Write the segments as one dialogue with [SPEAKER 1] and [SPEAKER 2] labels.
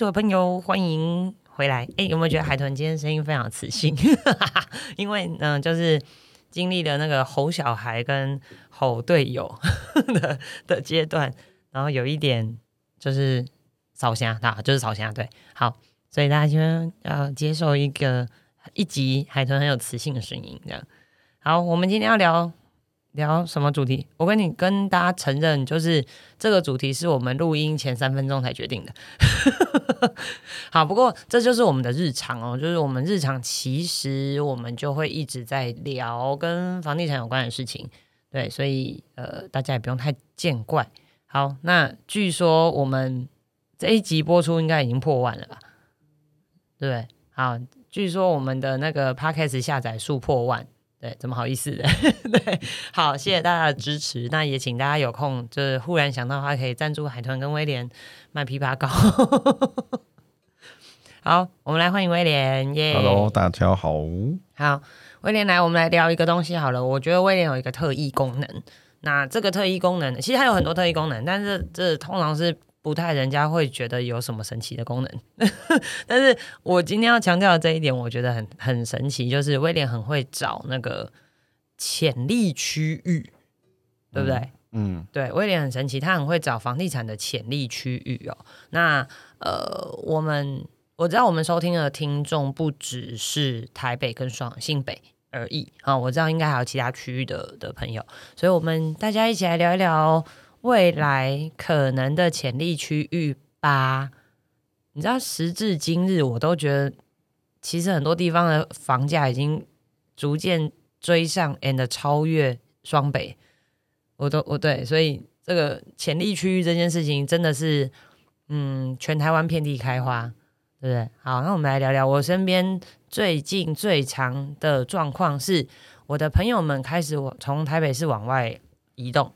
[SPEAKER 1] 所有朋友，欢迎回来。哎，有没有觉得海豚今天声音非常磁性？因为呢，就是经历了那个吼小孩跟吼队友 的的阶段，然后有一点就是扫虾啊，就是扫虾。对，好，所以大家今天要接受一个一集海豚很有磁性的声音，这样。好，我们今天要聊。聊什么主题？我跟你跟大家承认，就是这个主题是我们录音前三分钟才决定的。好，不过这就是我们的日常哦，就是我们日常其实我们就会一直在聊跟房地产有关的事情，对，所以呃大家也不用太见怪。好，那据说我们这一集播出应该已经破万了吧？对？好，据说我们的那个 podcast 下载数破万。对，怎么好意思的？对，好，谢谢大家的支持。那也请大家有空，就是忽然想到的话，可以赞助海豚跟威廉卖枇杷膏。好，我们来欢迎威廉。耶
[SPEAKER 2] ，Hello，大家好。
[SPEAKER 1] 好，威廉来，我们来聊一个东西好了。我觉得威廉有一个特异功能。那这个特异功能，其实它有很多特异功能，但是这通常是。不太，人家会觉得有什么神奇的功能，但是我今天要强调的这一点，我觉得很很神奇，就是威廉很会找那个潜力区域，对不对？嗯，对，威廉很神奇，他很会找房地产的潜力区域哦。那呃，我们我知道我们收听的听众不只是台北跟双新北而已啊，我知道应该还有其他区域的的朋友，所以我们大家一起来聊一聊。未来可能的潜力区域吧，你知道，时至今日，我都觉得其实很多地方的房价已经逐渐追上 and 超越双北，我都我对，所以这个潜力区域这件事情真的是，嗯，全台湾遍地开花，对不对？好，那我们来聊聊我身边最近最长的状况是，我的朋友们开始往从台北市往外移动。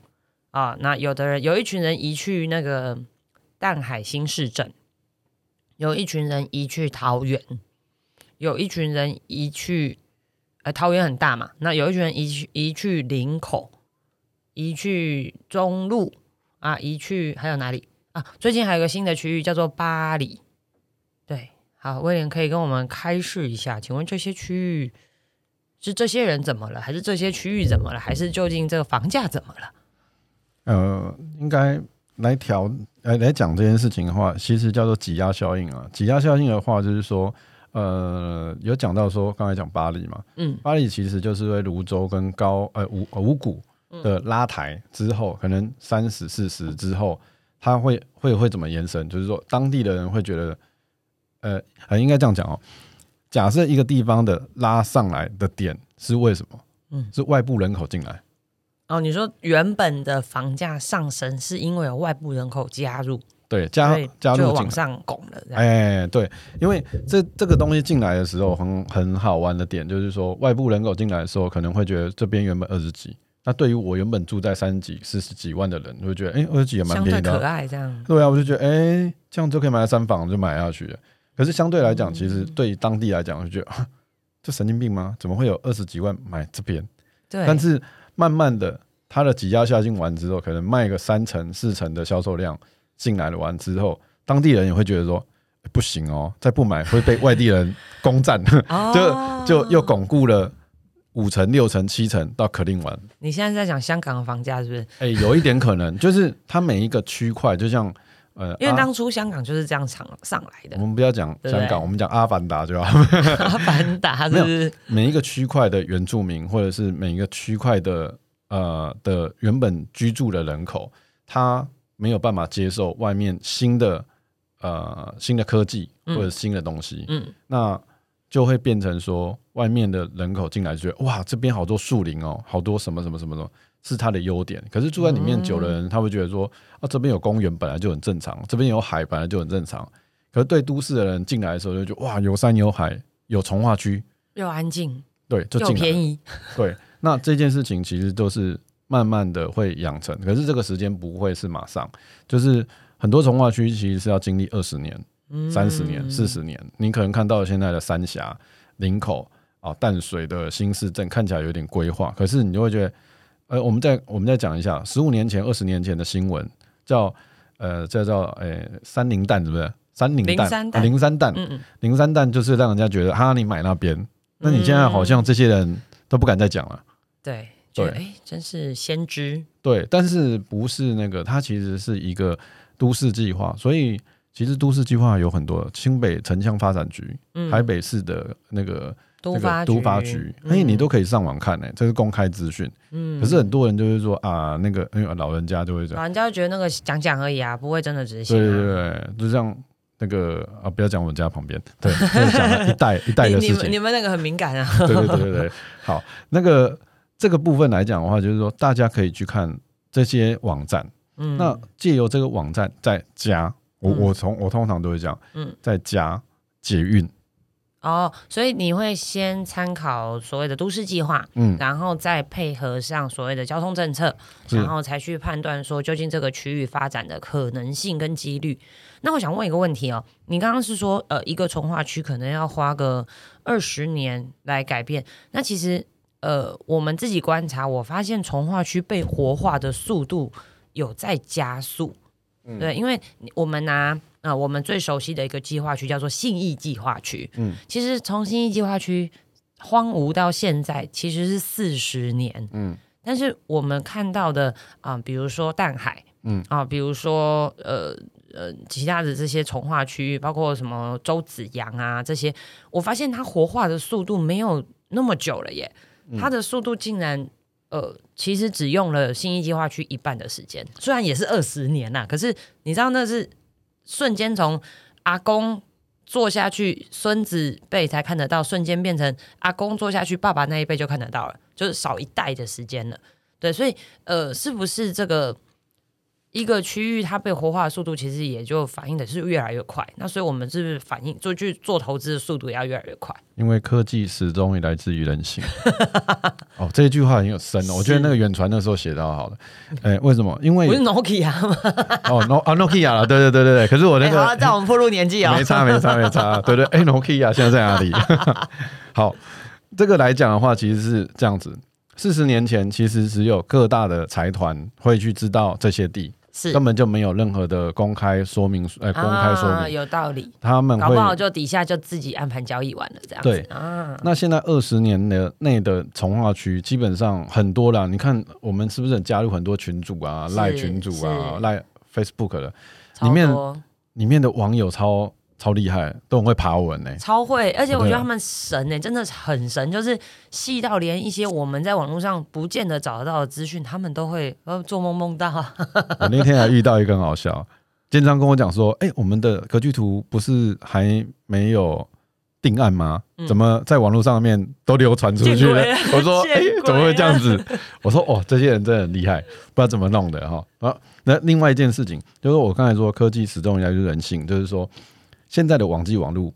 [SPEAKER 1] 啊，那有的人有一群人移去那个淡海新市镇，有一群人移去桃园，有一群人移去，呃，桃园很大嘛，那有一群人移去移去林口，移去中路啊，移去还有哪里啊？最近还有个新的区域叫做巴黎，对，好，威廉可以跟我们开示一下，请问这些区域是这些人怎么了，还是这些区域怎么了，还是究竟这个房价怎么了？
[SPEAKER 2] 呃，应该来调来来讲这件事情的话，其实叫做挤压效应啊。挤压效应的话，就是说，呃，有讲到说，刚才讲巴黎嘛，嗯，巴黎其实就是为泸州跟高呃五五谷的拉抬之后，可能三十四十之后，它会会会怎么延伸？就是说，当地的人会觉得，呃，呃，应该这样讲哦。假设一个地方的拉上来的点是为什么？嗯，是外部人口进来。
[SPEAKER 1] 哦，你说原本的房价上升是因为有外部人口加入，
[SPEAKER 2] 对，加加入
[SPEAKER 1] 往上拱了。
[SPEAKER 2] 哎，对，因为这这个东西进来的时候，很很好玩的点就是说，外部人口进来的时候，可能会觉得这边原本二十几，那对于我原本住在三十几、四十几万的人，就会觉得哎，二十几也蛮便宜的，
[SPEAKER 1] 可爱这样。
[SPEAKER 2] 对啊，我就觉得哎，这样就可以买三房，就买下去了。可是相对来讲，其实对当地来讲，就觉得这神经病吗？怎么会有二十几万买这边？
[SPEAKER 1] 对，
[SPEAKER 2] 但是慢慢的。它的挤压下进完之后，可能卖个三成四成的销售量进来了完之后，当地人也会觉得说不行哦，再不买会被外地人攻占，就 就又巩固了五成六成七成到可定完。
[SPEAKER 1] 你现在在讲香港的房价是不是？
[SPEAKER 2] 哎，有一点可能，就是它每一个区块，就像呃，
[SPEAKER 1] 因为当初香港就是这样上上来的。
[SPEAKER 2] 我们不要讲香港，我们讲阿凡达就
[SPEAKER 1] 好。阿凡达 是不是
[SPEAKER 2] 每一个区块的原住民，或者是每一个区块的。呃的原本居住的人口，他没有办法接受外面新的呃新的科技或者新的东西，嗯，那就会变成说外面的人口进来就觉得哇这边好多树林哦，好多什么什么什么的，是它的优点。可是住在里面久的人，他会觉得说啊这边有公园本来就很正常，这边有海本来就很正常。可是对都市的人进来的时候，就觉得哇有山有海有从化区，
[SPEAKER 1] 又安静，
[SPEAKER 2] 对，就
[SPEAKER 1] 又便宜，
[SPEAKER 2] 对。那这件事情其实都是慢慢的会养成，可是这个时间不会是马上，就是很多从化区其实是要经历二十年、三十年、四十年。你可能看到现在的三峡、林口啊、淡水的新市镇看起来有点规划，可是你就会觉得，呃，我们再我们再讲一下十五年前、二十年前的新闻，叫呃叫叫诶三零蛋是不是？三零蛋
[SPEAKER 1] 零三蛋
[SPEAKER 2] 啊零三蛋就是让人家觉得哈你买那边，那你现在好像这些人都不敢再讲了。
[SPEAKER 1] 对，
[SPEAKER 2] 对
[SPEAKER 1] 哎，真是先知，
[SPEAKER 2] 对，但是不是那个，它其实是一个都市计划，所以其实都市计划有很多，清北城乡发展局、
[SPEAKER 1] 嗯，
[SPEAKER 2] 台北市的那个那
[SPEAKER 1] 都发
[SPEAKER 2] 个都发局，哎、你都可以上网看呢、这是公开资讯。
[SPEAKER 1] 嗯
[SPEAKER 2] 可是很多人就是说啊，那个因为老人家就会讲
[SPEAKER 1] 老，人家就觉得那个讲讲而已啊，不会真的执行、
[SPEAKER 2] 对
[SPEAKER 1] 啊。
[SPEAKER 2] 对对，就像那个啊，不要讲我们家旁边，对，就是讲一代一代的事情
[SPEAKER 1] 你你们你。们那个很敏感啊。
[SPEAKER 2] 对对对对对，好，那个这个部分来讲的话，就是说大家可以去看这些网站，
[SPEAKER 1] 嗯，
[SPEAKER 2] 那借由这个网站再加，我
[SPEAKER 1] 嗯
[SPEAKER 2] 我从我通常都会这样，
[SPEAKER 1] 嗯
[SPEAKER 2] 再加捷运，
[SPEAKER 1] 哦，所以你会先参考所谓的都市计划，
[SPEAKER 2] 嗯，
[SPEAKER 1] 然后再配合上所谓的交通政策，然后才去判断说究竟这个区域发展的可能性跟几率。那我想问一个问题哦，你刚刚是说呃一个从化区可能要花个二十年来改变，那其实呃我们自己观察，我发现从化区被活化的速度有在加速。
[SPEAKER 2] 嗯
[SPEAKER 1] 对，因为我们拿呃我们最熟悉的一个计划区叫做信义计划区，
[SPEAKER 2] 嗯。
[SPEAKER 1] 其实从信义计划区荒芜到现在其实是四十年，
[SPEAKER 2] 嗯。
[SPEAKER 1] 但是我们看到的啊、比如说淡海，
[SPEAKER 2] 嗯。
[SPEAKER 1] 啊、比如说呃呃其他的这些从化区域，包括什么周子阳啊这些，我发现它活化的速度没有那么久了耶，
[SPEAKER 2] 嗯。
[SPEAKER 1] 它的速度竟然。呃，其实只用了新一计划区一半的时间，虽然也是二十年呐，可是你知道那是瞬间从阿公做下去，孙子辈才看得到，瞬间变成阿公做下去，爸爸那一辈就看得到了，就是少一代的时间了。对，所以呃，是不是这个一个区域它被活化的速度，其实也就反映的是越来越快？那所以我们是不是反映做去做投资的速度也要越来越快？
[SPEAKER 2] 因为科技始终也来自于人性。哦，这一句话很有深哦，我觉得那个远传那时候写到好了。哎，为什么？因为
[SPEAKER 1] 不是 Nokia 吗？
[SPEAKER 2] 哦，no 啊，Nokia 了，对对对对对。可是我那个
[SPEAKER 1] 在我们步入年纪哦
[SPEAKER 2] 没。差没差没差，对对，哎，Nokia 现在在哪里？好，这个来讲的话，其实是这样子。四十年前，其实只有各大的财团会去知道这些地，
[SPEAKER 1] 是。
[SPEAKER 2] 根本就没有任何的公开说明，呃，公开说
[SPEAKER 1] 啊、
[SPEAKER 2] 明，
[SPEAKER 1] 有道理，
[SPEAKER 2] 他们
[SPEAKER 1] 搞不好。就底下就自己安排交易完了这样子。
[SPEAKER 2] 对。
[SPEAKER 1] 啊，
[SPEAKER 2] 那现在二十年的内的从化区，基本上很多啦。你看，我们是不是加入很多群组啊、赖群组啊、赖 Facebook 的，里面里面的网友超超厉害，都很会爬文呢、
[SPEAKER 1] 超会，而且我觉得他们神呢、真的很神，就是细到连一些我们在网络上不见得找得到的资讯，他们都会呃做梦梦到。
[SPEAKER 2] 我那天还遇到一个很好笑，建章跟我讲说：“哎、我们的格局图不是还没有定案吗？
[SPEAKER 1] 嗯
[SPEAKER 2] 怎么在网络上面都流传出去了
[SPEAKER 1] 了？”
[SPEAKER 2] 我说：“ 哎、怎么会这样子？”我说：“哦，这些人真的很厉害，不知道怎么弄的哈。”啊，那另外一件事情就是我刚才说，科技始终来自人性，就是说现在的网际网络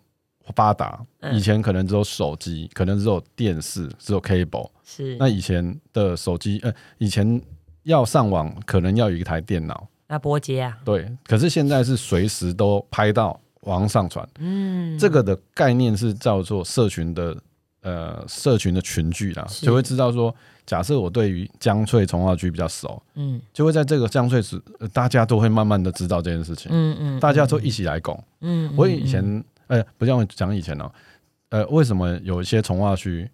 [SPEAKER 2] 发达，
[SPEAKER 1] 嗯。
[SPEAKER 2] 以前可能只有手机，可能只有电视，只有 cable。
[SPEAKER 1] 是，
[SPEAKER 2] 那以前的手机，呃，以前要上网可能要有一台电脑。
[SPEAKER 1] 那波接啊，
[SPEAKER 2] 对，可是现在是随时都拍到网上上传，
[SPEAKER 1] 嗯，
[SPEAKER 2] 这个的概念是叫做社群的呃社群的群聚啦，就会知道说，假设我对于江翠从化区比较熟，
[SPEAKER 1] 嗯。
[SPEAKER 2] 就会在这个江翠时、呃大家都会慢慢的知道这件事情，
[SPEAKER 1] 嗯嗯，
[SPEAKER 2] 大家都一起来拱。
[SPEAKER 1] 嗯，嗯
[SPEAKER 2] 我以前呃不像讲以前哦、呃为什么有一些从化区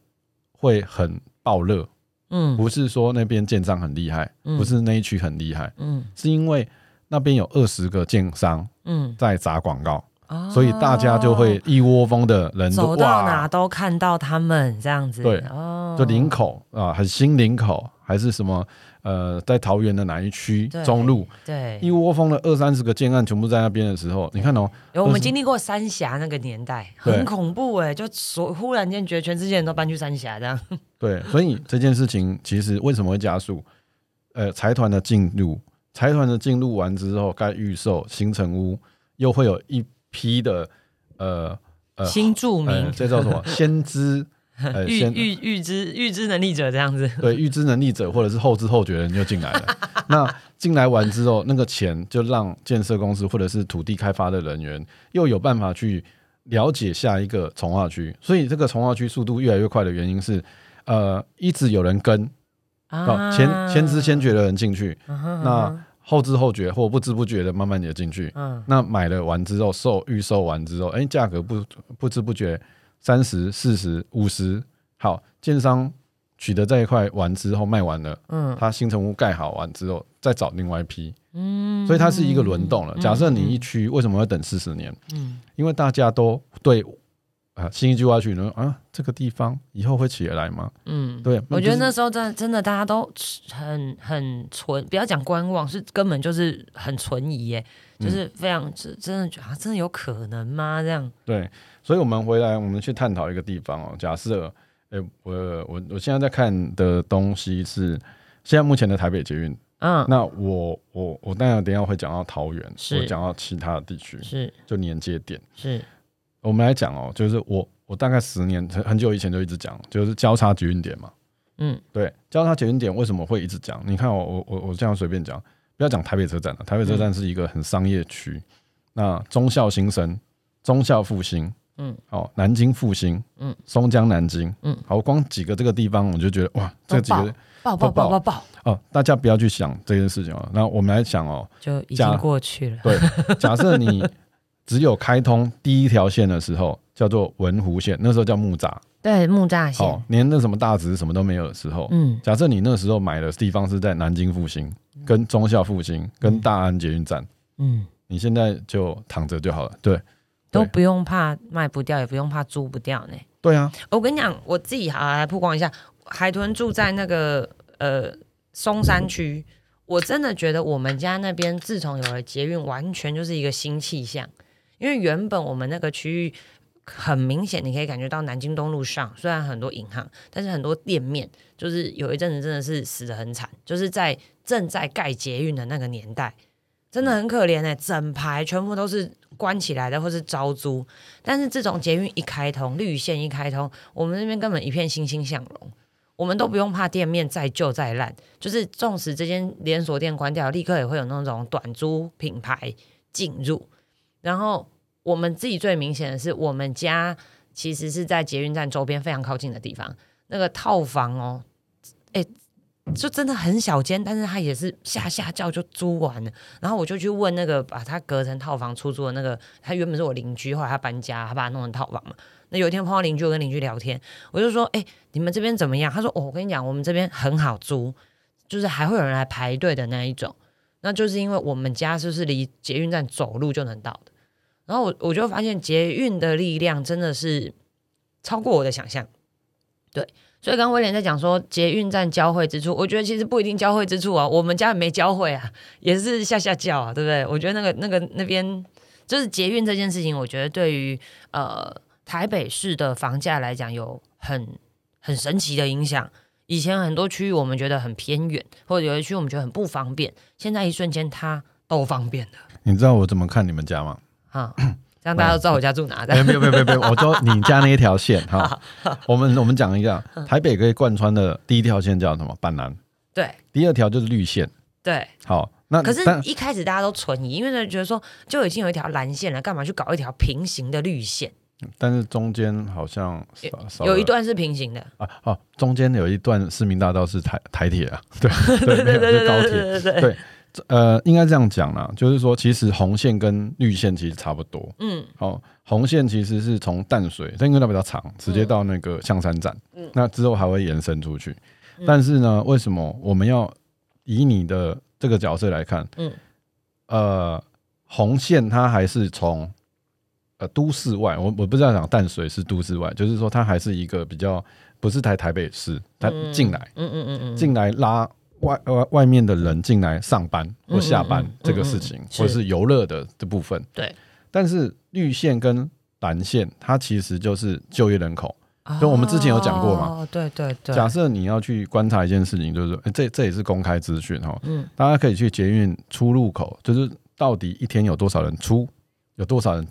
[SPEAKER 2] 会很爆热？
[SPEAKER 1] 嗯。
[SPEAKER 2] 不是说那边建商很厉害，
[SPEAKER 1] 嗯。
[SPEAKER 2] 不是那一区很厉害，
[SPEAKER 1] 嗯。
[SPEAKER 2] 是因为那边有二十个建商
[SPEAKER 1] 嗯，
[SPEAKER 2] 在砸广告。
[SPEAKER 1] 哦
[SPEAKER 2] 所以大家就会一窝蜂的人
[SPEAKER 1] 走到哪，都看到他们这样子，
[SPEAKER 2] 对
[SPEAKER 1] 哦，
[SPEAKER 2] 就林口啊，很新林口还是什么呃，在桃园的哪一区中路，
[SPEAKER 1] 对，
[SPEAKER 2] 一窝蜂的二三十个建案全部在那边的时候，你看哦，
[SPEAKER 1] 有我们经历过三峡那个年代，很恐怖哎、就所忽然间觉得全世界人都搬去三峡这样，
[SPEAKER 2] 对，所以这件事情其实为什么会加速？呃，财团的进入，财团的进入完之后，该预售新城屋，又会有一批的呃呃
[SPEAKER 1] 新住民。
[SPEAKER 2] 呃，这叫什么？先知呃
[SPEAKER 1] 预
[SPEAKER 2] 先
[SPEAKER 1] 预预知预知能力者这样子，
[SPEAKER 2] 对预知能力者或者是后知后觉的人就进来了。那进来完之后，那个钱就让建设公司或者是土地开发的人员又有办法去了解下一个从化区，所以这个从化区速度越来越快的原因是，呃，一直有人跟啊，前前知先觉的人进去，
[SPEAKER 1] 啊
[SPEAKER 2] 那后知后觉或不知不觉的慢慢也进去。
[SPEAKER 1] 嗯
[SPEAKER 2] 那买了完之后，售预售完之后，哎、价格不不知不觉三十、四十、五十，好，建商取得这一块完之后卖完了，
[SPEAKER 1] 嗯
[SPEAKER 2] 他新城屋盖好完之后，再找另外一批，
[SPEAKER 1] 嗯，
[SPEAKER 2] 所以它是一个轮动了。
[SPEAKER 1] 嗯
[SPEAKER 2] 假设你一区为什么要等四十年？
[SPEAKER 1] 嗯
[SPEAKER 2] 因为大家都对啊新一句话去呢啊，这个地方以后会起得来吗？
[SPEAKER 1] 嗯，
[SPEAKER 2] 对，
[SPEAKER 1] 我觉得那时候真的真的大家都很很存，不要讲观望，是根本就是很存疑耶，
[SPEAKER 2] 嗯
[SPEAKER 1] 就是非常真真的觉得啊，真的有可能吗？这样，
[SPEAKER 2] 对，所以我们回来，我们去探讨一个地方哦。假设，哎、我我我现在在看的东西是现在目前的台北捷运。
[SPEAKER 1] 嗯，
[SPEAKER 2] 那我我我当然等一下会讲到桃园，
[SPEAKER 1] 是
[SPEAKER 2] 我讲到其他的地区，
[SPEAKER 1] 是
[SPEAKER 2] 就连接点。
[SPEAKER 1] 是，
[SPEAKER 2] 我们来讲哦，就是我我大概十年很很久以前就一直讲，就是交叉捷运点嘛。
[SPEAKER 1] 嗯
[SPEAKER 2] 对，交叉捷运点为什么会一直讲？你看我我我我这样随便讲，不要讲台北车站了，台北车站是一个很商业区。那忠孝新生、忠孝复兴，
[SPEAKER 1] 嗯，
[SPEAKER 2] 哦，南京复兴，
[SPEAKER 1] 嗯，
[SPEAKER 2] 松江南京，
[SPEAKER 1] 嗯，
[SPEAKER 2] 好，光几个这个地方我就觉得哇，这几个
[SPEAKER 1] 爆爆爆爆爆，
[SPEAKER 2] 哦，大家不要去想这件事情哦。那我们来想哦，
[SPEAKER 1] 就已
[SPEAKER 2] 加
[SPEAKER 1] 经过去了。
[SPEAKER 2] 对，假设你只有开通第一条线的时候，叫做文湖线，那时候叫木栅，
[SPEAKER 1] 对，木栅
[SPEAKER 2] 哦
[SPEAKER 1] 线，，
[SPEAKER 2] 连那什么大直什么都没有的时候，
[SPEAKER 1] 嗯。
[SPEAKER 2] 假设你那时候买的地方是在南京复兴、跟忠孝复兴、跟大安捷运站，
[SPEAKER 1] 嗯，
[SPEAKER 2] 你现在就躺着就好了。对，对。
[SPEAKER 1] 都不用怕卖不掉，也不用怕租不掉呢。
[SPEAKER 2] 对啊，
[SPEAKER 1] 我跟你讲，我自己好来曝光一下，海豚住在那个呃松山区，我真的觉得我们家那边自从有了捷运，完全就是一个新气象。因为原本我们那个区域很明显，你可以感觉到南京东路上虽然很多银行，但是很多店面就是有一阵子真的是死得很惨，就是在正在盖捷运的那个年代，真的很可怜哎、整排全部都是关起来的或是招租。但是这种捷运一开通，绿线一开通，我们那边根本一片欣欣向荣。我们都不用怕店面再旧再烂，就是纵使这间连锁店关掉，立刻也会有那种短租品牌进入。然后我们自己最明显的是，我们家其实是在捷运站周边非常靠近的地方，那个套房哦，哎，就真的很小间，但是它也是下下叫就租完了。然后我就去问那个把它隔成套房出租的那个，他原本是我邻居，后来他搬家，他把它弄成套房嘛。那有一天碰到邻居，我跟邻居聊天，我就说：“哎、你们这边怎么样？”他说：“哦，我跟你讲，我们这边很好租，就是还会有人来排队的那一种。那就是因为我们家就是离捷运站走路就能到的。然后我我就发现捷运的力量真的是超过我的想象。对，所以刚威廉在讲说捷运站交汇之处，我觉得其实不一定交汇之处啊，我们家也没交汇啊，也是下下叫啊，对不对？我觉得那个那个那边就是捷运这件事情，我觉得对于呃台北市的房价来讲有很很神奇的影响。以前很多区域我们觉得很偏远，或者有些区域我们觉得很不方便，现在一瞬间它都方便了
[SPEAKER 2] 你知道我怎么看你们家吗？
[SPEAKER 1] 啊！这样大家都知道我家住哪。
[SPEAKER 2] 哎，没有没有没有没有，我说你家那一条线哈，我们我们讲一下，台北可以贯穿的第一条线叫什么？板南，
[SPEAKER 1] 对
[SPEAKER 2] 第二条就是绿线。
[SPEAKER 1] 对，
[SPEAKER 2] 好，那
[SPEAKER 1] 可是，一开始大家都存疑，因为呢觉得说就已经有一条蓝线了，干嘛去搞一条平行的绿线？
[SPEAKER 2] 但是中间好像
[SPEAKER 1] 有一段是平行的，
[SPEAKER 2] 啊哦，中间有一段市民大道是台台铁啊，对对
[SPEAKER 1] 对 对。对对对对
[SPEAKER 2] 呃，应该这样讲啦，就是说，其实红线跟绿线其实差不多。
[SPEAKER 1] 嗯。
[SPEAKER 2] 哦，红线其实是从淡水，但因为它比较长，直接到那个象山站，
[SPEAKER 1] 嗯。
[SPEAKER 2] 那之后还会延伸出去。
[SPEAKER 1] 嗯。
[SPEAKER 2] 但是呢，为什么我们要以你的这个角色来看？
[SPEAKER 1] 嗯。
[SPEAKER 2] 呃，红线它还是从呃都市外，我我不知道讲淡水是都市外，就是说它还是一个比较不是台台北市，它
[SPEAKER 1] 嗯。
[SPEAKER 2] 进来、
[SPEAKER 1] 嗯嗯嗯嗯，
[SPEAKER 2] 进来拉外外外面的人进来上班或下班这个事情，或者是游乐的这部分。
[SPEAKER 1] 对，
[SPEAKER 2] 但是绿线跟蓝线，它其实就是就业人口。就我们之前有讲过嘛。
[SPEAKER 1] 哦，对对对，
[SPEAKER 2] 假设你要去观察一件事情，就是说，诶这这也是公开资讯哈，
[SPEAKER 1] 嗯。
[SPEAKER 2] 大家可以去捷运出入口，就是到底一天有多少人出，有多少人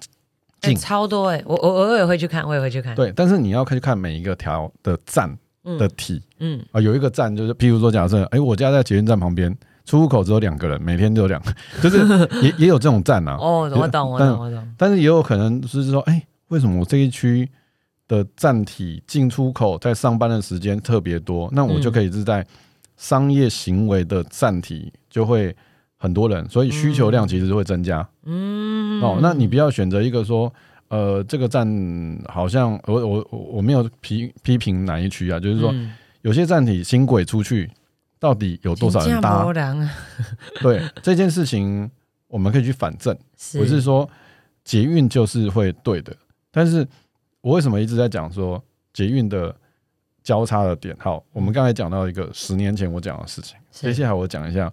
[SPEAKER 1] 哎
[SPEAKER 2] 进。
[SPEAKER 1] 超多哎，我我我也会去看，我也会去看，
[SPEAKER 2] 对，但是你要去看每一个条的站
[SPEAKER 1] 嗯
[SPEAKER 2] 的体。
[SPEAKER 1] 嗯。
[SPEAKER 2] 啊，有一个站就是，譬如说，假设，哎，我家在捷运站旁边，出入口只有两个人，每天只有两个，就是也也有这种站啊。
[SPEAKER 1] 哦，我懂我
[SPEAKER 2] 但
[SPEAKER 1] 懂我懂，
[SPEAKER 2] 但是也有可能是说，哎，为什么我这一区的站体进出口在上班的时间特别多？那我就可以是在商业行为的站体就会很多人，所以需求量其实是会增加。
[SPEAKER 1] 嗯，
[SPEAKER 2] 哦，那你不要选择一个说，呃，这个站好像我我我我没有批批评哪一区啊，就是说
[SPEAKER 1] 嗯
[SPEAKER 2] 有些站体新轨出去，到底有多少人搭？对这件事情，我们可以去反证，
[SPEAKER 1] 是
[SPEAKER 2] 不是说捷运就是会对的。但是我为什么一直在讲说捷运的交叉的点？好，我们刚才讲到一个十年前我讲的事情，接下来我讲一下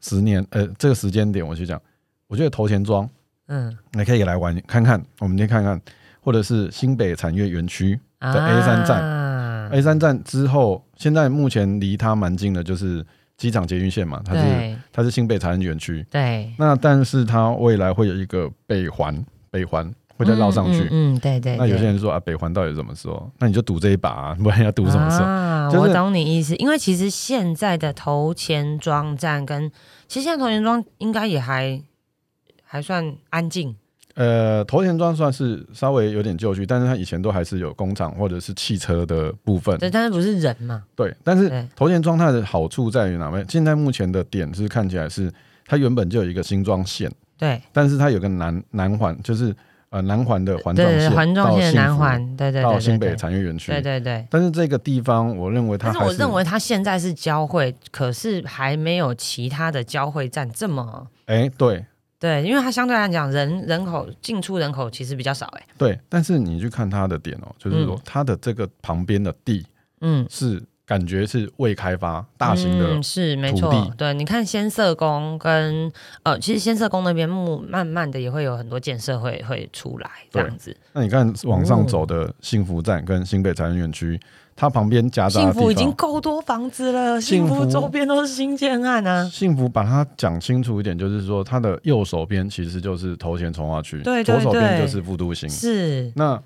[SPEAKER 2] 十年呃这个时间点，我去讲，我觉得头前庄。
[SPEAKER 1] 嗯
[SPEAKER 2] 你可以来玩看看，我们先看看，或者是新北产业园区的 A 三站、
[SPEAKER 1] 啊
[SPEAKER 2] A 三站之后，现在目前离它蛮近的，就是机场捷运线嘛，它是它是新北产业园区。
[SPEAKER 1] 对，
[SPEAKER 2] 那但是它未来会有一个北环，北环会再绕上去。
[SPEAKER 1] 嗯嗯，嗯对对。
[SPEAKER 2] 那有些人说啊，北环到底什么时候？那你就赌这一把、啊，不然要赌什么时候？
[SPEAKER 1] 啊，
[SPEAKER 2] 就是
[SPEAKER 1] 我懂你意思，因为其实现在的头前庄站跟其实现在头前庄应该也还还算安静，
[SPEAKER 2] 呃，头前庄算是稍微有点旧区，但是它以前都还是有工厂或者是汽车的部分。
[SPEAKER 1] 对，但是不是人嘛？
[SPEAKER 2] 对，但是
[SPEAKER 1] 对
[SPEAKER 2] 头前庄它的好处在于哪位？现在目前的点是看起来是它原本就有一个新庄线，
[SPEAKER 1] 对
[SPEAKER 2] 但是它有个南南环，就是呃南环的环状线，
[SPEAKER 1] 环状线南环，对对
[SPEAKER 2] 到
[SPEAKER 1] 对对对，
[SPEAKER 2] 新北产业园区。
[SPEAKER 1] 对对对。
[SPEAKER 2] 但是这个地方，我认为它还
[SPEAKER 1] 但是我认为它现在是交汇，可是还没有其他的交汇站这么
[SPEAKER 2] 哎、对
[SPEAKER 1] 对，因为它相对来讲人人口进出人口其实比较少哎、
[SPEAKER 2] 对，但是你去看它的点哦，就是说
[SPEAKER 1] 嗯
[SPEAKER 2] 它的这个旁边的地
[SPEAKER 1] 嗯，
[SPEAKER 2] 是感觉是未开发大型的
[SPEAKER 1] 嗯、是没错对，你看先社宫跟呃，其实先社宫那边木慢慢的也会有很多建设会会出来这
[SPEAKER 2] 对
[SPEAKER 1] 样子。
[SPEAKER 2] 那你看往上走的幸福站跟新北产业园区，它旁边夹杂
[SPEAKER 1] 幸福已经
[SPEAKER 2] 方，
[SPEAKER 1] 够多房子了，幸
[SPEAKER 2] 幸福
[SPEAKER 1] 福周边都是新建案啊。
[SPEAKER 2] 幸福把它讲清楚一点，就是说它的右手边其实就是头前从化区，
[SPEAKER 1] 对对
[SPEAKER 2] 左手边就是复都新。
[SPEAKER 1] 是，
[SPEAKER 2] 那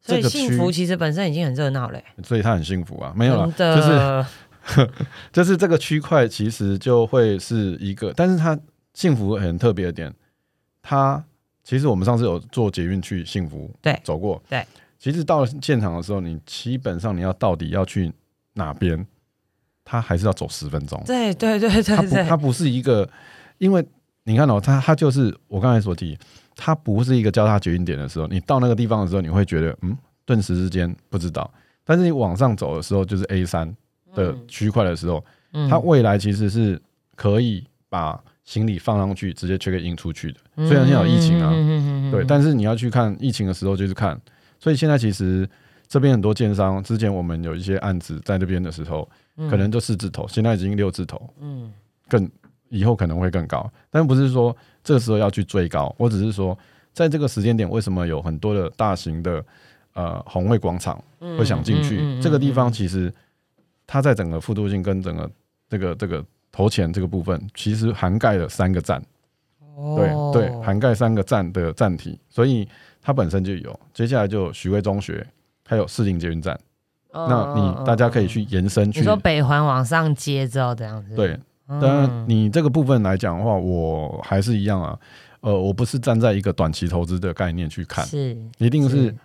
[SPEAKER 1] 所
[SPEAKER 2] 这个
[SPEAKER 1] 以幸福，其实本身已经很热闹嘞、
[SPEAKER 2] 所以它很幸福啊，没有
[SPEAKER 1] 了，
[SPEAKER 2] 就是
[SPEAKER 1] 的，
[SPEAKER 2] 就是这个区块其实就会是一个，但是它幸福很特别的点，它其实我们上次有坐捷运去幸福，
[SPEAKER 1] 对
[SPEAKER 2] 走过，
[SPEAKER 1] 对。
[SPEAKER 2] 其实到了现场的时候，你基本上你要到底要去哪边，他还是要走十分钟。
[SPEAKER 1] 对对对对对
[SPEAKER 2] 它，不是一个，因为你看哦，它它就是我刚才所提，它不是一个交叉捷运点的时候，你到那个地方的时候，你会觉得嗯，顿时之间不知道。但是你往上走的时候，就是 A 三的区块的时候，
[SPEAKER 1] 嗯
[SPEAKER 2] 它未来其实是可以把行李放上去，直接 check in 出去的。虽然现在有疫情啊，
[SPEAKER 1] 啊
[SPEAKER 2] 对，但是你要去看疫情的时候，就是看。所以现在其实这边很多建商，之前我们有一些案子在这边的时候，可能就四字头，现在已经六字头，
[SPEAKER 1] 嗯
[SPEAKER 2] 更以后可能会更高。但不是说这个时候要去追高，我只是说在这个时间点，为什么有很多的大型的呃红会广场
[SPEAKER 1] 嗯
[SPEAKER 2] 会想进去？这个地方
[SPEAKER 1] 嗯
[SPEAKER 2] 其实它在整个复读性跟整个这个这个投钱这个部分，其实涵盖了三个站。对
[SPEAKER 1] 哦
[SPEAKER 2] 对，涵盖三个站的站体，所以它本身就有。接下来就有徐汇中学，还有市林捷运站。那你大家可以去延伸去
[SPEAKER 1] 说北环往上接之后这样子，
[SPEAKER 2] 对。
[SPEAKER 1] 嗯，
[SPEAKER 2] 当然，你这个部分来讲的话，我还是一样啊。呃，我不是站在一个短期投资的概念去看，
[SPEAKER 1] 是
[SPEAKER 2] 一定是
[SPEAKER 1] 是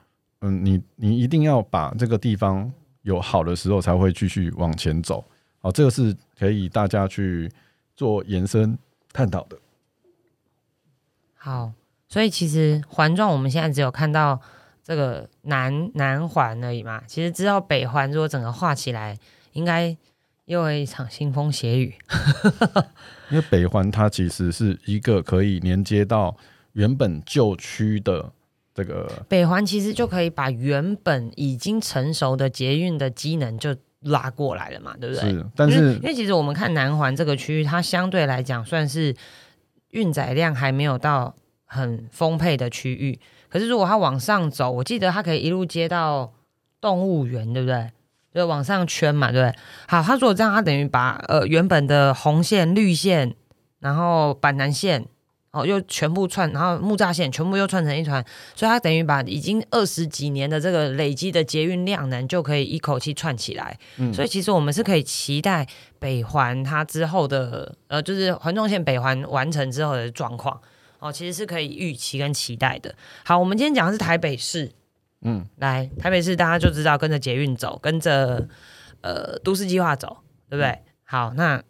[SPEAKER 2] 嗯，你你一定要把这个地方有好的时候才会继续往前走。好，这个是可以大家去做延伸探讨的。
[SPEAKER 1] 好，所以其实环状我们现在只有看到这个南南环而已嘛。其实知道北环如果整个画起来，应该又会一场腥风血雨。
[SPEAKER 2] 因为北环它其实是一个可以连接到原本旧区的这个，
[SPEAKER 1] 北环其实就可以把原本已经成熟的捷运的机能就拉过来了嘛，对不对？
[SPEAKER 2] 是，但是
[SPEAKER 1] 因为其实我们看南环这个区域，它相对来讲算是运载量还没有到很丰沛的区域。可是如果它往上走，我记得它可以一路接到动物园，对不对？就往上圈嘛，对不对？好，它如果这样，它等于把呃原本的红线、绿线，然后板南线。哦，又全部串，然后木栅线全部又串成一团，所以它等于把已经二十几年的这个累积的捷运量能，就可以一口气串起来。
[SPEAKER 2] 嗯
[SPEAKER 1] 所以其实我们是可以期待北环它之后的呃，就是环状线北环完成之后的状况哦，其实是可以预期跟期待的。好，我们今天讲的是台北市，
[SPEAKER 2] 嗯，
[SPEAKER 1] 来台北市大家就知道跟着捷运走，跟着呃都市计划走，对不对？好，那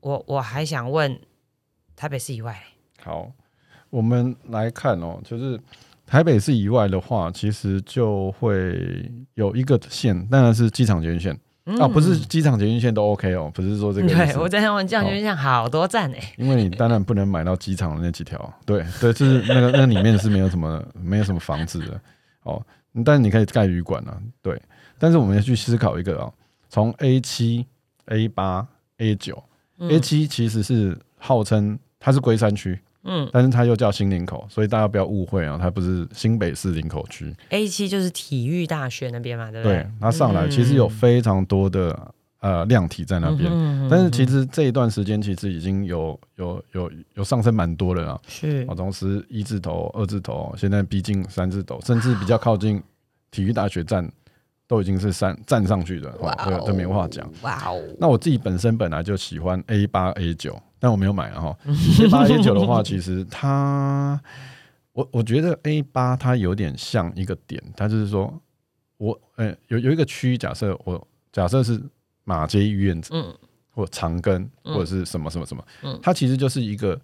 [SPEAKER 1] 我我还想问台北市以外，
[SPEAKER 2] 好，我们来看哦，就是台北市以外的话，其实就会有一个线，当然是机场捷运线、啊，不是机场捷运线都 OK 哦，不是说这个
[SPEAKER 1] 对我在想问，这样就像好多站哎，
[SPEAKER 2] 因为你当然不能买到机场的那几条，对对，就是那个那里面是没有什么没有什么房子的。哦，但是你可以盖旅馆啊，对。但是我们要去思考一个哦，从 A 七、A 八、A 九、A 七其实是号称它是龟山区，
[SPEAKER 1] 嗯。
[SPEAKER 2] 但是它又叫新林口，所以大家不要误会啊，它不是新北市林口区。
[SPEAKER 1] ，A 七就是体育大学那边嘛，对不
[SPEAKER 2] 对，它上来其实有非常多的呃量体在那边，
[SPEAKER 1] 嗯
[SPEAKER 2] 但是其实这一段时间其实已经有有有有上升蛮多了啦。
[SPEAKER 1] 是。
[SPEAKER 2] 哦，同时一字头、二字头，现在逼近三字头，甚至比较靠近体育大学站，都已经是站站上去的，哦，这个这没话讲。
[SPEAKER 1] 哇哦，
[SPEAKER 2] 那我自己本身本来就喜欢 A 八 A 九，但我没有买啊哈。A 八 A 九的话，其实它，我我觉得 A 八它有点像一个点，它就是说我呃有有一个区，假设我假设是马街医院
[SPEAKER 1] 嗯
[SPEAKER 2] 或长庚
[SPEAKER 1] 嗯
[SPEAKER 2] 或者是什么什么什么，
[SPEAKER 1] 嗯
[SPEAKER 2] 它其实就是一个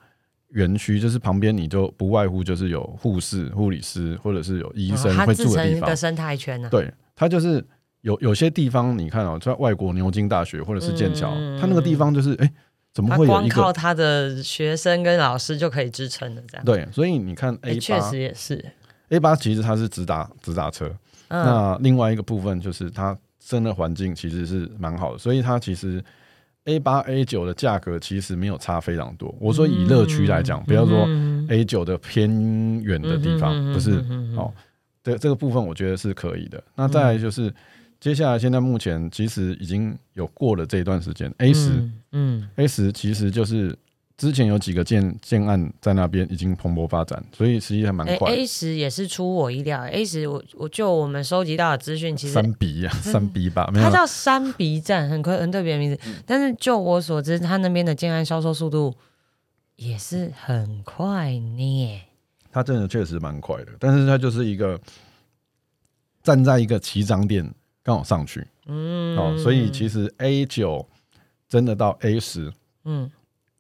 [SPEAKER 2] 园区，就是旁边你就不外乎就是有护士、护理师或者是有医生会住的地方。
[SPEAKER 1] 成一个，生态圈呢，
[SPEAKER 2] 对，它就是有有些地方你看哦，在外国牛津大学或者是剑桥，
[SPEAKER 1] 嗯。
[SPEAKER 2] 它那个地方就是哎、怎么
[SPEAKER 1] 它
[SPEAKER 2] 会有一
[SPEAKER 1] 光靠
[SPEAKER 2] 个
[SPEAKER 1] 他的学生跟老师就可以支撑的这样，
[SPEAKER 2] 对？所以你看
[SPEAKER 1] 哎
[SPEAKER 2] A
[SPEAKER 1] 确
[SPEAKER 2] 八
[SPEAKER 1] 实也是
[SPEAKER 2] ，A 八其实它是直达直达车，
[SPEAKER 1] 嗯。
[SPEAKER 2] 那另外一个部分就是它真的环境其实是蛮好的，所以它其实 A 八 A 九的价格其实没有差非常多。我说以乐区来讲，不要说
[SPEAKER 1] 嗯
[SPEAKER 2] A 九的偏远的地方，
[SPEAKER 1] 嗯
[SPEAKER 2] 不是哦。这这个部分我觉得是可以的。那再来就是接下来现在目前其实已经有过了这一段时间，A 十
[SPEAKER 1] 嗯嗯
[SPEAKER 2] A 十其实就是之前有几个建建案在那边已经蓬勃发展，所以实际还蛮
[SPEAKER 1] 哎
[SPEAKER 2] 快的。
[SPEAKER 1] A 十也是出我意料，A 十我我就我们收集到的资讯，其实
[SPEAKER 2] 三 B 呀、三 B 吧，没有
[SPEAKER 1] 它叫三鼻站，很可很特别的名字。但是就我所知，它那边的建案销售速度也是很快呢。
[SPEAKER 2] 它真的确实蛮快的，但是它就是一个站在一个起涨点刚好上去
[SPEAKER 1] 嗯，
[SPEAKER 2] 哦，所以其实 A 九真的到 A 十
[SPEAKER 1] 嗯，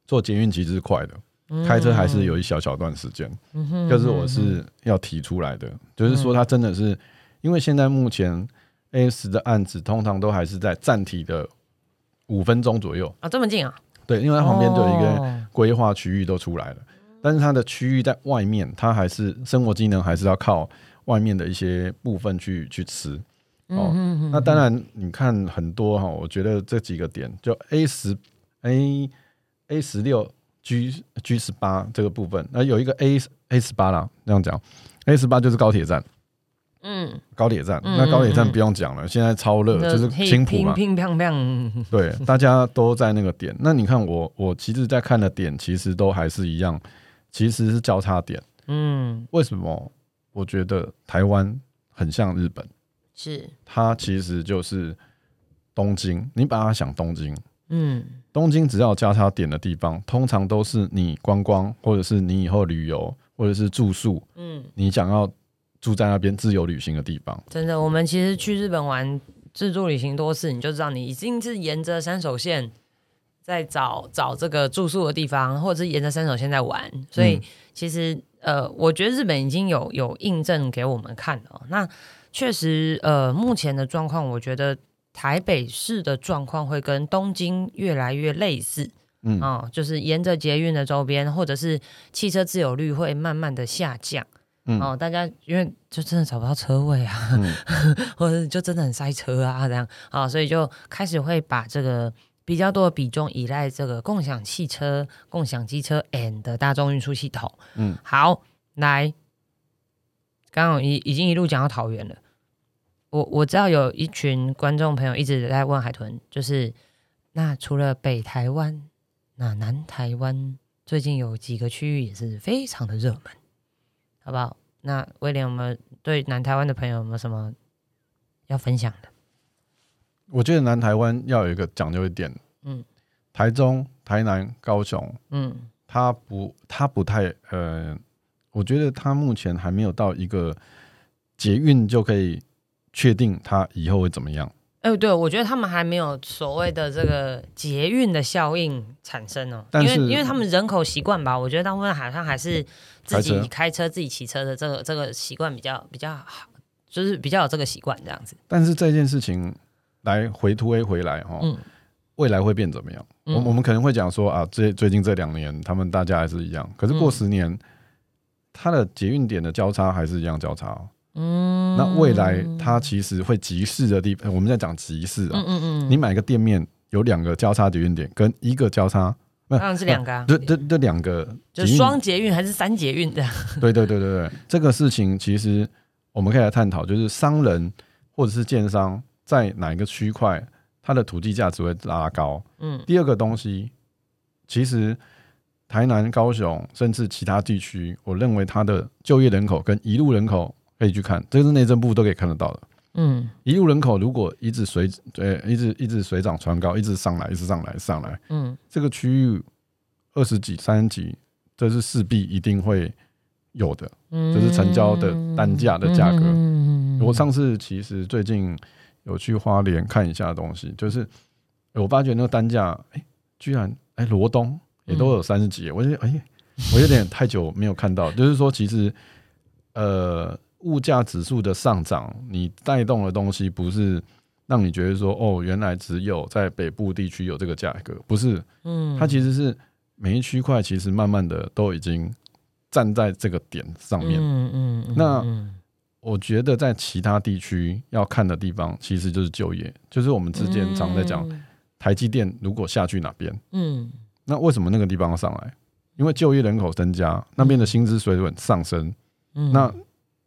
[SPEAKER 2] 做捷运其实是快的，开车还是有一小小段时间。就是我是要提出来的，就是说它真的是因为现在目前 A 十的案子通常都还是在暂停的五分钟左右，
[SPEAKER 1] 啊这么近啊，
[SPEAKER 2] 对，因为它旁边就有一个
[SPEAKER 1] 哦。
[SPEAKER 2] 规划区域都出来了，但是它的区域在外面，它还是生活机能还是要靠外面的一些部分去去吃。哦，
[SPEAKER 1] 嗯
[SPEAKER 2] 那当然，你看很多哈，我觉得这几个点，就 A 十、A A 十六、G G 十八这个部分，那有一个 A A 十八啦，这样讲，A 十八就是高铁站，
[SPEAKER 1] 嗯，
[SPEAKER 2] 高铁站，
[SPEAKER 1] 嗯
[SPEAKER 2] 那高铁站不用讲了，现在超热，就是青浦嘛，
[SPEAKER 1] 乒乒乓乓，
[SPEAKER 2] 对，大家都在那个点。那你看我，我其实在看的点，其实都还是一样，其实是交叉点。
[SPEAKER 1] 嗯，
[SPEAKER 2] 为什么？我觉得台湾很像日本，
[SPEAKER 1] 是，
[SPEAKER 2] 它其实就是东京。你把它想东京，
[SPEAKER 1] 嗯
[SPEAKER 2] 东京只要有交叉点的地方，通常都是你观光，或者是你以后旅游，或者是住宿，
[SPEAKER 1] 嗯，
[SPEAKER 2] 你想要住在那边自由旅行的地方。
[SPEAKER 1] 真的，我们其实去日本玩自助旅行多次，你就知道你已经是沿着山手线在找找这个住宿的地方，或者是沿着山手线在玩。所以
[SPEAKER 2] 嗯
[SPEAKER 1] 其实呃，我觉得日本已经有有印证给我们看了哦。那确实呃，目前的状况，我觉得台北市的状况会跟东京越来越类似。
[SPEAKER 2] 嗯，
[SPEAKER 1] 哦，就是沿着捷运的周边，或者是汽车自有率会慢慢的下降。
[SPEAKER 2] 嗯
[SPEAKER 1] 哦，大家因为就真的找不到车位啊，
[SPEAKER 2] 嗯
[SPEAKER 1] 或者就真的很塞车啊，这样啊、哦，所以就开始会把这个比较多的比重依赖这个共享汽车、共享机车 and 大众运输系统。
[SPEAKER 2] 嗯，
[SPEAKER 1] 好，来，刚刚已已经一路讲到桃园了。我我知道有一群观众朋友一直在问海豚，就是那除了北台湾，那南台湾最近有几个区域也是非常的热门，好不好？那威廉，有没有对南台湾的朋友有没有什么要分享的？
[SPEAKER 2] 我觉得南台湾要有一个讲究一点，
[SPEAKER 1] 嗯
[SPEAKER 2] 台中、台南、高雄，
[SPEAKER 1] 嗯
[SPEAKER 2] 它不，它不太呃，我觉得它目前还没有到一个捷运就可以确定它以后会怎么样。
[SPEAKER 1] 哎、对，我觉得他们还没有所谓的这个捷运的效应产生哦，
[SPEAKER 2] 但
[SPEAKER 1] 因为因为他们人口习惯吧，我觉得大部分好像还是自己
[SPEAKER 2] 开车、
[SPEAKER 1] 自己骑车的这个这个习惯比较比较好，就是比较有这个习惯这样子。
[SPEAKER 2] 但是这件事情来回推回来哈，
[SPEAKER 1] 嗯
[SPEAKER 2] 未来会变怎么样？
[SPEAKER 1] 嗯
[SPEAKER 2] 我我们可能会讲说啊，最最近这两年他们大家还是一样，可是过
[SPEAKER 1] 嗯
[SPEAKER 2] 十年，它的捷运点的交叉还是一样交叉哦、
[SPEAKER 1] 嗯，
[SPEAKER 2] 那未来它其实会集市的地方，我们在讲集市啊。
[SPEAKER 1] 嗯，嗯嗯，
[SPEAKER 2] 你买个店面有两个交叉捷运点跟一个交叉，
[SPEAKER 1] 当然是两个、啊，
[SPEAKER 2] 这这这两个捷运
[SPEAKER 1] 就双捷运还是三捷运的？
[SPEAKER 2] 对对对对对，这个事情其实我们可以来探讨，就是商人或者是建商在哪一个区块，它的土地价值会拉高。
[SPEAKER 1] 嗯。
[SPEAKER 2] 第二个东西，其实台南、高雄甚至其他地区，我认为它的就业人口跟移入人口可以去看，这个是内政部都可以看得到的。
[SPEAKER 1] 嗯。
[SPEAKER 2] 移入人口如果一直水呃一直一直水涨船高，一直上来，一直上来上来，
[SPEAKER 1] 嗯。
[SPEAKER 2] 这个区域二十几、三十几，这是势必一定会有的。
[SPEAKER 1] 嗯，
[SPEAKER 2] 这是成交的单价的价格。
[SPEAKER 1] 嗯
[SPEAKER 2] 我上次其实最近有去花莲看一下东西，就是我发觉那个单价，哎、居然哎罗东也都有三十几，我觉得哎、我有点太久没有看到，就是说其实呃物价指数的上涨，你带动的东西不是让你觉得说哦原来只有在北部地区有这个价格，不是，
[SPEAKER 1] 嗯。
[SPEAKER 2] 它其实是每一区块其实慢慢的都已经站在这个点上面。
[SPEAKER 1] 嗯嗯嗯
[SPEAKER 2] 那
[SPEAKER 1] 嗯。
[SPEAKER 2] 我觉得在其他地区要看的地方，其实就是就业，就是我们之前常在讲，台积电如果下去哪边，
[SPEAKER 1] 嗯。
[SPEAKER 2] 那为什么那个地方要上来？因为就业人口增加，那边的薪资水准上升，
[SPEAKER 1] 嗯。
[SPEAKER 2] 那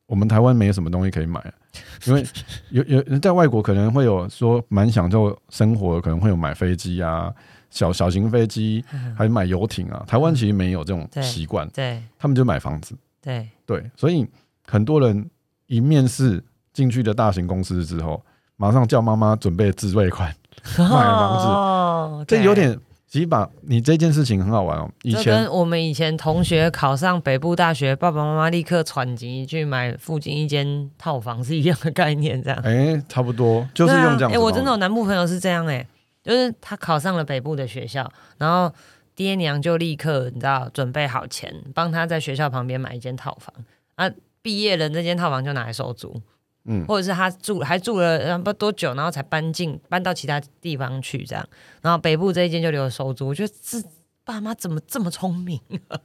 [SPEAKER 2] 我们台湾没有什么东西可以买，因为有有在外国可能会有说蛮享受生活，可能会有买飞机啊，小小型飞机，还有买游艇啊。台湾其实没有这种
[SPEAKER 1] 对
[SPEAKER 2] 习惯，
[SPEAKER 1] 对
[SPEAKER 2] 他们就买房子。
[SPEAKER 1] 对
[SPEAKER 2] 对，所以很多人一面试进去的大型公司之后，马上叫妈妈准备自备款，买房子
[SPEAKER 1] 哦
[SPEAKER 2] 这有点。其实把你这件事情很好玩哦。以前
[SPEAKER 1] 跟我们以前同学考上北部大学，爸爸妈妈立刻喘急去买附近一间套房是一样的概念，这样。
[SPEAKER 2] 哎、差不多就是用这样子的方式。
[SPEAKER 1] 哎、我真的有南部朋友是这样哎、就是他考上了北部的学校，然后爹娘就立刻你知道准备好钱，帮他在学校旁边买一间套房啊。毕业了，那间套房就拿来收租，
[SPEAKER 2] 嗯。
[SPEAKER 1] 或者是他住还住了呃不多久，然后才搬进搬到其他地方去这样，然后北部这一间就留着收租。我觉得这爸妈怎么这么聪明？啊？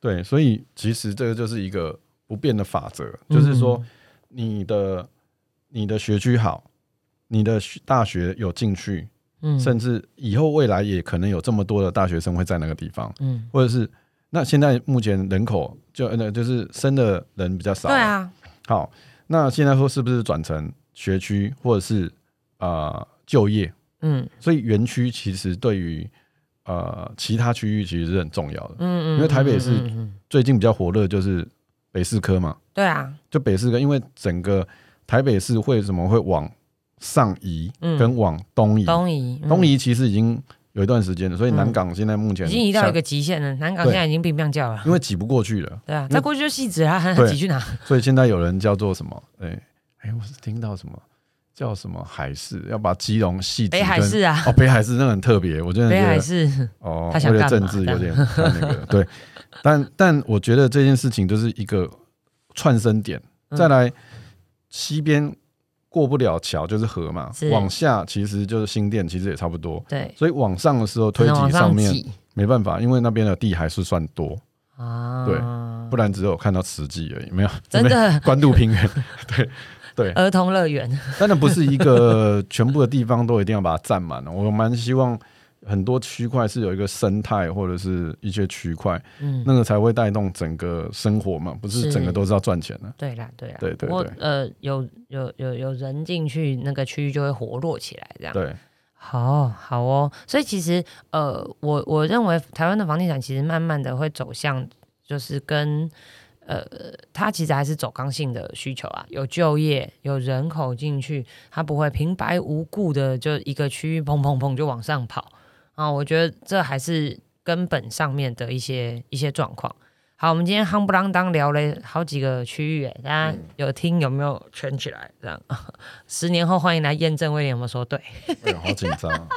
[SPEAKER 2] 对，所以其实这个就是一个不变的法则，就是说
[SPEAKER 1] 嗯
[SPEAKER 2] 你的你的学区好，你的学大学有进去，
[SPEAKER 1] 嗯。
[SPEAKER 2] 甚至以后未来也可能有这么多的大学生会在那个地方，
[SPEAKER 1] 嗯，
[SPEAKER 2] 或者是那现在目前人口就那就是生的人比较少，
[SPEAKER 1] 对，啊，
[SPEAKER 2] 好，那现在说是不是转成学区或者是呃就业？
[SPEAKER 1] 嗯
[SPEAKER 2] 所以园区其实对于呃其他区域其实是很重要的。
[SPEAKER 1] 嗯嗯，
[SPEAKER 2] 因为台北是
[SPEAKER 1] 嗯嗯嗯
[SPEAKER 2] 最近比较火热就是北市科嘛，
[SPEAKER 1] 对啊，
[SPEAKER 2] 就北市科，因为整个台北市为什么会往上移，
[SPEAKER 1] 嗯
[SPEAKER 2] 跟往东移？
[SPEAKER 1] 东移嗯
[SPEAKER 2] 东移其实已经有一段时间了，所以南港现在目前像
[SPEAKER 1] 已经移到一个极限了，南港现在已经冰冰叫了。
[SPEAKER 2] 因为挤不过去了，
[SPEAKER 1] 对啊，再过去就细子啊，挤去哪？
[SPEAKER 2] 所以现在有人叫做什么？哎、哎、我是听到什么叫什么海事，要把基隆细
[SPEAKER 1] 北海市啊，
[SPEAKER 2] 哦，北海市那个很特别，我真的
[SPEAKER 1] 北海市，
[SPEAKER 2] 哦
[SPEAKER 1] 他，想
[SPEAKER 2] 为了政治有点那个 对，但但我觉得这件事情就是一个串生点，
[SPEAKER 1] 嗯。
[SPEAKER 2] 再来西边过不了桥就是河嘛，往下其实就是新店，其实也差不多，
[SPEAKER 1] 对，
[SPEAKER 2] 所以往上的时候推挤上面
[SPEAKER 1] 挤。
[SPEAKER 2] 没办法，因为那边的地还是算多，
[SPEAKER 1] 啊，
[SPEAKER 2] 对不然只有看到慈济而已，没有
[SPEAKER 1] 真的？
[SPEAKER 2] 关渡平原，对对，
[SPEAKER 1] 儿童乐园，
[SPEAKER 2] 当然不是一个全部的地方都一定要把它占满了，我蛮希望很多区块是有一个生态或者是一些区块，
[SPEAKER 1] 嗯，
[SPEAKER 2] 那个才会带动整个生活嘛，不是
[SPEAKER 1] 是。
[SPEAKER 2] 整个都是要赚钱的。
[SPEAKER 1] 对啦对啦，
[SPEAKER 2] 对对对。
[SPEAKER 1] 呃，有有有有人进去，那个区域就会活络起来，这样。
[SPEAKER 2] 对，
[SPEAKER 1] 好好哦，所以其实呃，我我认为台湾的房地产其实慢慢的会走向，就是跟呃，它其实还是走刚性的需求啊，有就业，有人口进去，它不会平白无故的就一个区域砰砰砰就往上跑啊。我觉得这还是根本上面的一些一些状况。好，我们今天夯不啷当聊了好几个区域，哎，大家有听有没有圈起来？这样，十年后欢迎来验证威廉有没有说对。
[SPEAKER 2] 哎呦，好紧张啊！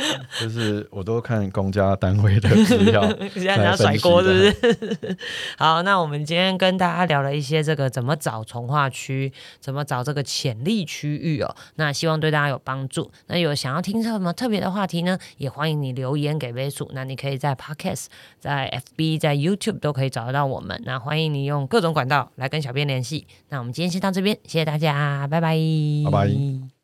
[SPEAKER 2] 就是我都看公家单位的资料，
[SPEAKER 1] 现在要甩锅是不是？好，那我们今天跟大家聊了一些这个怎么找从化区，怎么找这个潜力区域哦。那希望对大家有帮助。那有想要听什么特别的话题呢？也欢迎你留言给微鼠。那你可以在 Podcast、在 FB、在 YouTube 都可以找得到我们。那欢迎你用各种管道来跟小编联系。那我们今天先到这边，谢谢大家，拜拜，
[SPEAKER 2] 拜拜。